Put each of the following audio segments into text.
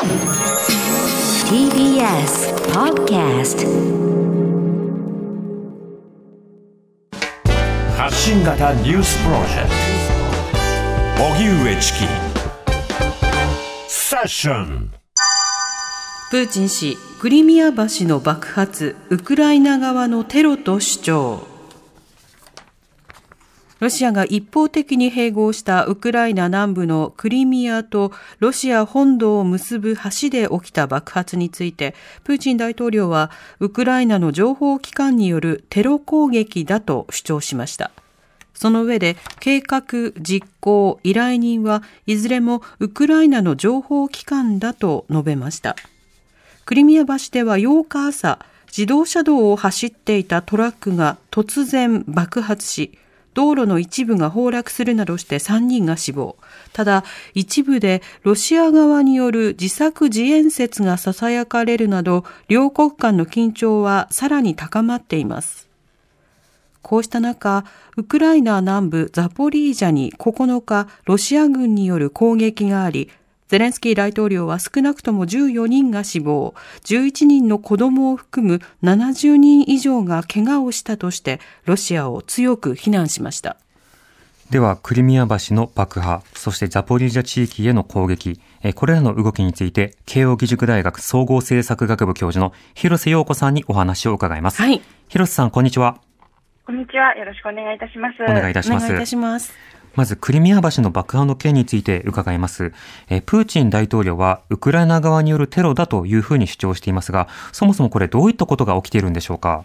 TBS Podcast 発信型ニュースプロジェクト。荻上チキ。セッション。プーチン氏、クリミア橋の爆発、ウクライナ側のテロと主張。ロシアが一方的に併合したウクライナ南部のクリミアとロシア本土を結ぶ橋で起きた爆発について、プーチン大統領はウクライナの情報機関によるテロ攻撃だと主張しました。その上で計画、実行、依頼人はいずれもウクライナの情報機関だと述べました。クリミア橋では8日朝、自動車道を走っていたトラックが突然爆発し、道路の一部が崩落するなどして3人が死亡。ただ、一部でロシア側による自作自演説が囁かれるなど、両国間の緊張はさらに高まっています。こうした中、ウクライナ南部ザポリージャに9日、ロシア軍による攻撃があり、ゼレンスキー大統領は少なくとも14人が死亡、11人の子供を含む70人以上が怪我をしたとして、ロシアを強く非難しました。では、クリミア橋の爆破、そしてザポリージャ地域への攻撃、これらの動きについて、慶応義塾大学総合政策学部教授の広瀬陽子さんにお話を伺います。はい。広瀬さん、こんにちは。こんにちは。よろしくお願いいたします。お願いいたします。お願いいたします。まず、クリミア橋の爆破の件について伺います。えプーチン大統領は、ウクライナ側によるテロだというふうに主張していますが、そもそもこれどういったことが起きているんでしょうか？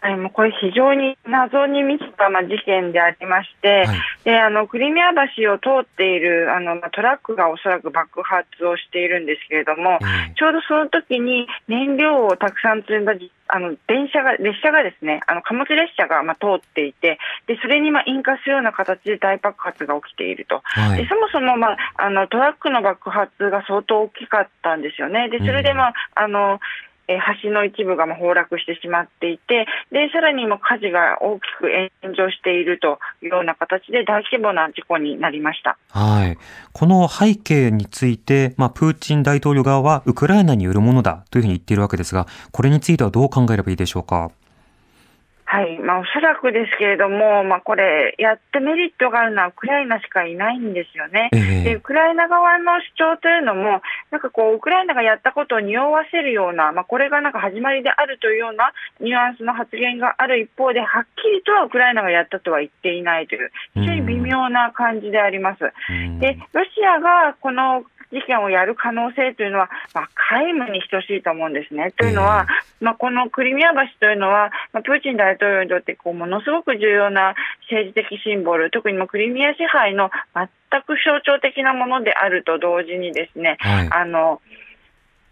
はい、もうこれ非常に謎に満ちたまあ事件でありまして、はい、であのクリミア橋を通っているあの、まあ、トラックがおそらく爆発をしているんですけれども、ちょうどその時に燃料をたくさん積んだあの電車が列車がですねあの貨物列車がまあ通っていてでそれにまあ引火するような形で大爆発が起きていると、はい、でそもそも、まあ、あのトラックの爆発が相当大きかったんですよね。でそれで、まあ、あのえ橋の一部が崩落してしまっていて、でさらにも火事が大きく炎上しているというような形で大規模な事故になりました。はい。この背景について、まあ、プーチン大統領側はウクライナによるものだというふうに言っているわけですが、これについてはどう考えればいいでしょうか？はい。まあ、おそらくですけれども、まあ、これ、やってメリットがあるのはウクライナしかいないんですよね、えー、でウクライナ側の主張というのも、なんかこう、ウクライナがやったことを匂わせるような、まあ、これがなんか始まりであるというようなニュアンスの発言がある一方で、はっきりとはウクライナがやったとは言っていないという、非常に微妙な感じであります。でロシアがこの事件をやる可能性というのは、まあ、皆無に等しいと思うんですね。というのは、まあ、このクリミア橋というのは、まあ、プーチン大統領にとってこうものすごく重要な政治的シンボル、特にクリミア支配の全く象徴的なものであると同時にですね、はい、あの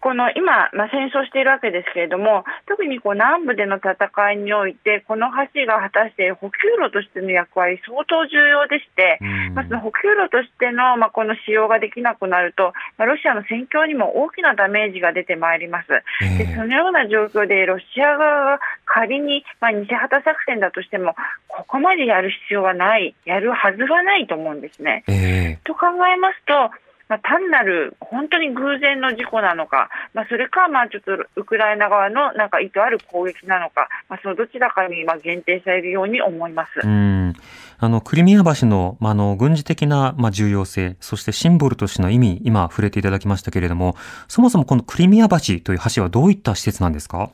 この今、まあ、戦争しているわけですけれども、特にこう南部での戦いにおいて、この橋が果たして補給路としての役割、相当重要でして、まず補給路としての、まあ、この使用ができなくなると、まあ、ロシアの戦況にも大きなダメージが出てまいります。でそのような状況で、ロシア側が仮に、まあ、偽旗作戦だとしても、ここまでやる必要はない、やるはずはないと思うんですね。えー、と考えますと、まあ、単なる本当に偶然の事故なのか、まあ、それか、まあ、ちょっとウクライナ側のなんか意図ある攻撃なのか、まあ、そのどちらかにま限定されるように思います。うんあの、クリミア橋の、まあ、の、軍事的な、まあ、重要性、そしてシンボルとしての意味、今触れていただきましたけれども、そもそもこのクリミア橋という橋はどういった施設なんですか？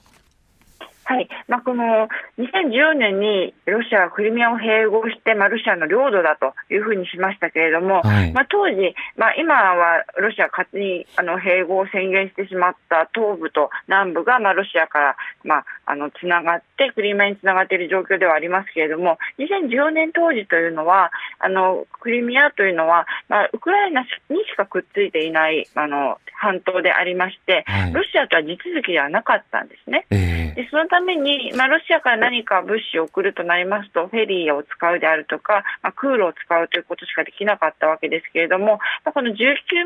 はい、まあ、この2014年にロシアはクリミアを併合して、まあ、ロシアの領土だというふうにしましたけれども、はい、まあ、当時、まあ、今はロシア勝手にあの併合を宣言してしまった東部と南部が、まあ、ロシアから、まあ、あのつながって、クリミアにつながっている状況ではありますけれども、2014年当時というのは、あのクリミアというのは、まあ、ウクライナにしかくっついていないあの半島でありまして、はい、ロシアとは地続きではなかったんですね。えー、でそのために、まあ、ロシアから何か物資を送るとなりますと、フェリーを使うであるとか、まあ、空路を使うということしかできなかったわけですけれども、まあ、この19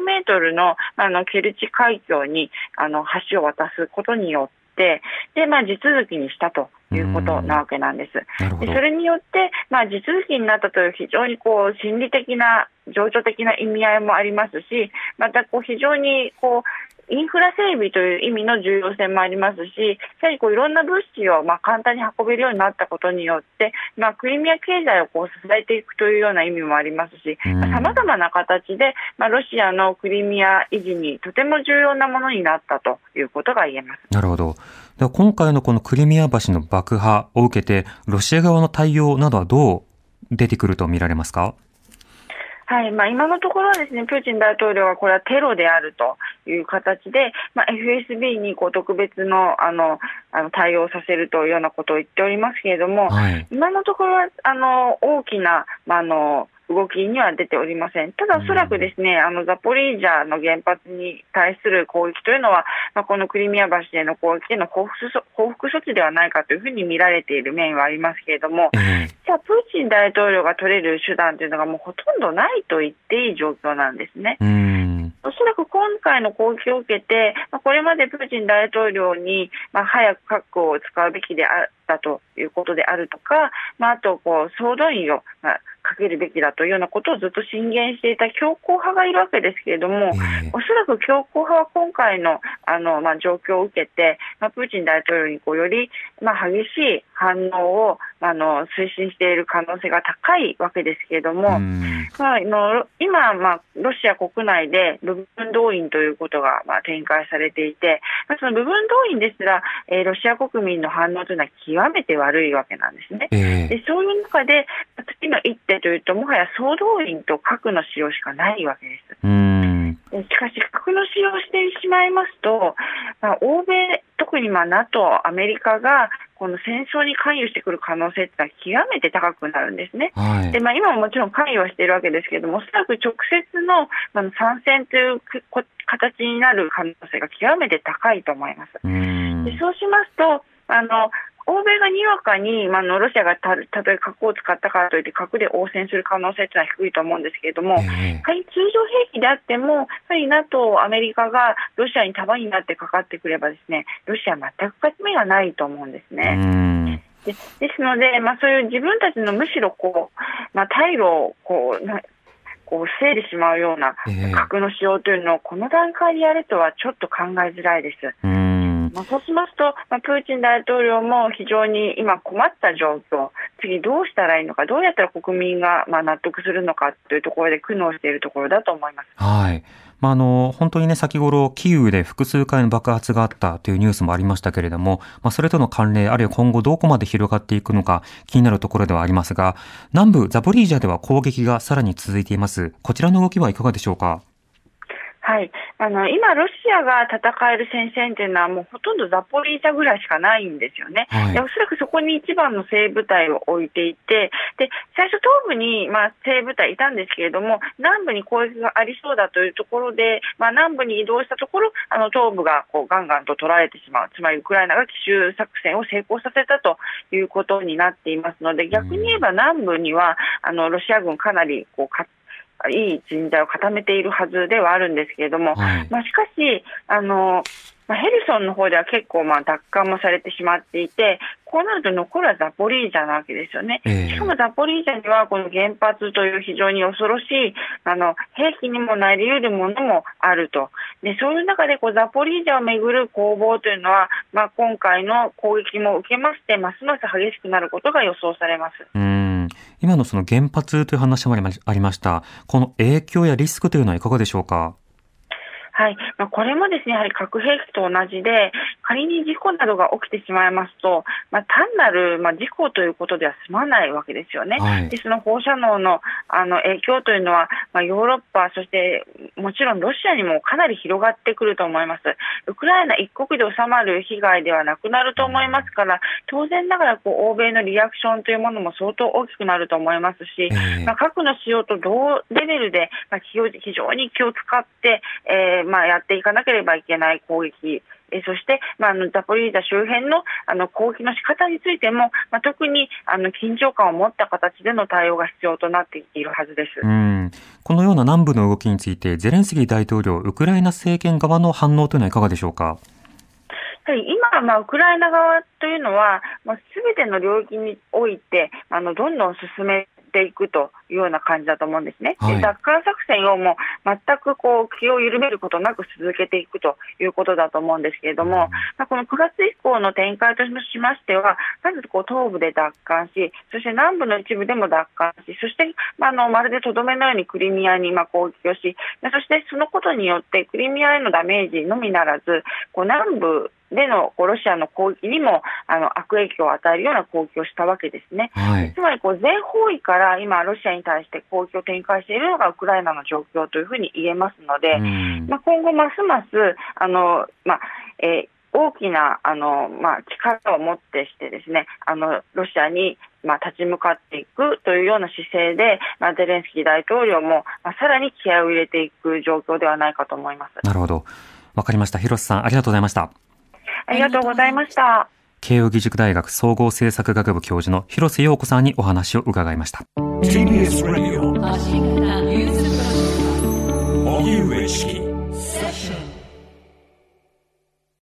メートルのあのケルチ海峡にあの橋を渡すことによって、て、で、まあ、地続きにしたということなわけなんです。でそれによって、まあ、地続きになったという非常にこう心理的な、情緒的な意味合いもありますし、またこう非常にこうインフラ整備という意味の重要性もありますし、やはりこういろんな物資をまあ簡単に運べるようになったことによって、まあ、クリミア経済をこう支えていくというような意味もありますし、さまざ、まな形で、まあ、ロシアのクリミア維持にとても重要なものになったということが言えます。なるほど。では今回のこのクリミア橋の爆破を受けて、ロシア側の対応などはどう出てくると見られますか？はい。まあ、今のところはですねプーチン大統領はこれはテロであるという形で、まあ、FSB にこう特別のあのあの対応させるというようなことを言っておりますけれども、はい、今のところはあの大きな、まあ、あの動きには出ておりません。ただ、おそらくですね、あのザポリージャの原発に対する攻撃というのは、まあ、このクリミア橋での攻撃での報復報復措置ではないかというふうに見られている面はありますけれども、じゃあ、プーチン大統領が取れる手段というのがもうほとんどないと言っていい状況なんですね。おそらく今回の攻撃を受けて、まあ、これまでプーチン大統領に、まあ、早く核を使うべきであったということであるとか、まあ、あとこう総動員を、まあ、かけるべきだというようなことをずっと進言していた強硬派がいるわけですけれども、えー、おそらく強硬派は今回のあの、まあ、状況を受けて、まあ、プーチン大統領にこうより、まあ、激しい反応をあの推進している可能性が高いわけですけれども、まあ、の今、まあ、ロシア国内で部分動員ということが、まあ、展開されていて、まあ、その部分動員ですら、えー、ロシア国民の反応というのは極めて悪いわけなんですね。えー、でそういう中で次の一手というと、もはや総動員と核の使用しかないわけです。しかし、核の使用をしてしまいますと、まあ、欧米、特にまあ NATO、アメリカがこの戦争に関与してくる可能性ってのは極めて高くなるんですね。はい、でまあ、今ももちろん関与はしているわけですけれども、おそらく直接のあの参戦という形になる可能性が極めて高いと思います。でそうしますとあの欧米がにわかに、まあ、のロシアがたたとえ核を使ったからといって核で応戦する可能性というのは低いと思うんですけれども、えー、仮に通常兵器であっても、やはり NATO、アメリカがロシアに束になってかかってくればですね、ロシアは全く勝ち目がないと思うんですね。でですので、まあ、そういう自分たちのむしろこう、まあ、退路をこうなこう防いでしまうような核の使用というのをこの段階でやるとはちょっと考えづらいです。まあ、そうしますと、まあ、プーチン大統領も非常に今困った状況、次どうしたらいいのか、どうやったら国民がまあ納得するのかというところで苦悩しているところだと思います。はい。まあ、あの、本当にね、先頃、キーウで複数回の爆発があったというニュースもありましたけれども、まあ、それとの関連、あるいは今後どこまで広がっていくのか気になるところではありますが、南部ザポリージャでは攻撃がさらに続いています。こちらの動きはいかがでしょうか？はい、あの今、ロシアが戦える戦線というのは、もうほとんどザポリージャぐらいしかないんですよね、はい、でおそらくそこに一番の精鋭部隊を置いていて、で最初、東部に、まあ、精鋭部隊いたんですけれども、南部に攻撃がありそうだというところで、まあ、南部に移動したところ、あの東部がこうガンガンと取られてしまう、つまりウクライナが奇襲作戦を成功させたということになっていますので、逆に言えば南部には、あのロシア軍、かなりこういい人材を固めているはずではあるんですけれども、はい、まあ、しかし、あのまあ、ヘルソンの方では結構まあ奪還もされてしまっていて、こうなると残るはザポリージャなわけですよね。しかもザポリージャにはこの原発という非常に恐ろしいあの兵器にもなり得るものもあると。でそういう中でこうザポリージャをめぐる攻防というのは、まあ、今回の攻撃も受けまして、ますます激しくなることが予想されます。今のその原発という話もありました。この影響やリスクというのはいかがでしょうか？はいまあ、これもですねやはり核兵器と同じで、仮に事故などが起きてしまいますと、まあ、単なる、まあ、事故ということでは済まないわけですよね。はい、でその放射能のあの影響というのは、まあ、ヨーロッパ、そしてもちろんロシアにもかなり広がってくると思います。ウクライナ一国で収まる被害ではなくなると思いますから、当然ながらこう欧米のリアクションというものも相当大きくなると思いますし、まあ、核の使用と同レベルで、まあ、非常に気を使って、えーまあ、やっていかなければいけない攻撃、えそして、まあ、あのザポリージャ周辺のあの攻撃の仕方についても、まあ、特にあの緊張感を持った形での対応が必要となっているはずです。うん。このような南部の動きについて、ゼレンスキー大統領、ウクライナ政権側の反応というのはいかがでしょうか？今、まあ、ウクライナ側というのは、まあ、全ての領域においてあのどんどん進めていくとような感じだと思うんですね。はい、奪還作戦をもう全くこう気を緩めることなく続けていくということだと思うんですけれども、まあ、この9月以降の展開としましては、まずこう東部で奪還し、そして南部の一部でも奪還し、そして、まあ、あのまるでとどめのようにクリミアにまあ攻撃をし、そしてそのことによってクリミアへのダメージのみならず、こう南部でのロシアの攻撃にもあの悪影響を与えるような攻撃をしたわけですね。はい、つまりこう全方位から今、ロシアに対して攻撃を展開しているのがウクライナの状況というふうに言えますので、まあ、今後ますますあの、まあえー大きなあの、まあ、力を持ってしてですねあのロシアに、まあ、立ち向かっていくというような姿勢で、まあ、ゼレンスキー大統領も、まあ、さらに気合を入れていく状況ではないかと思います。なるほど。わかりました。広瀬さん、ありがとうございました。ありがとうございました。慶應義塾大学総合政策学部教授の広瀬陽子さんにお話を伺いました。TBS Radio 荻上チキ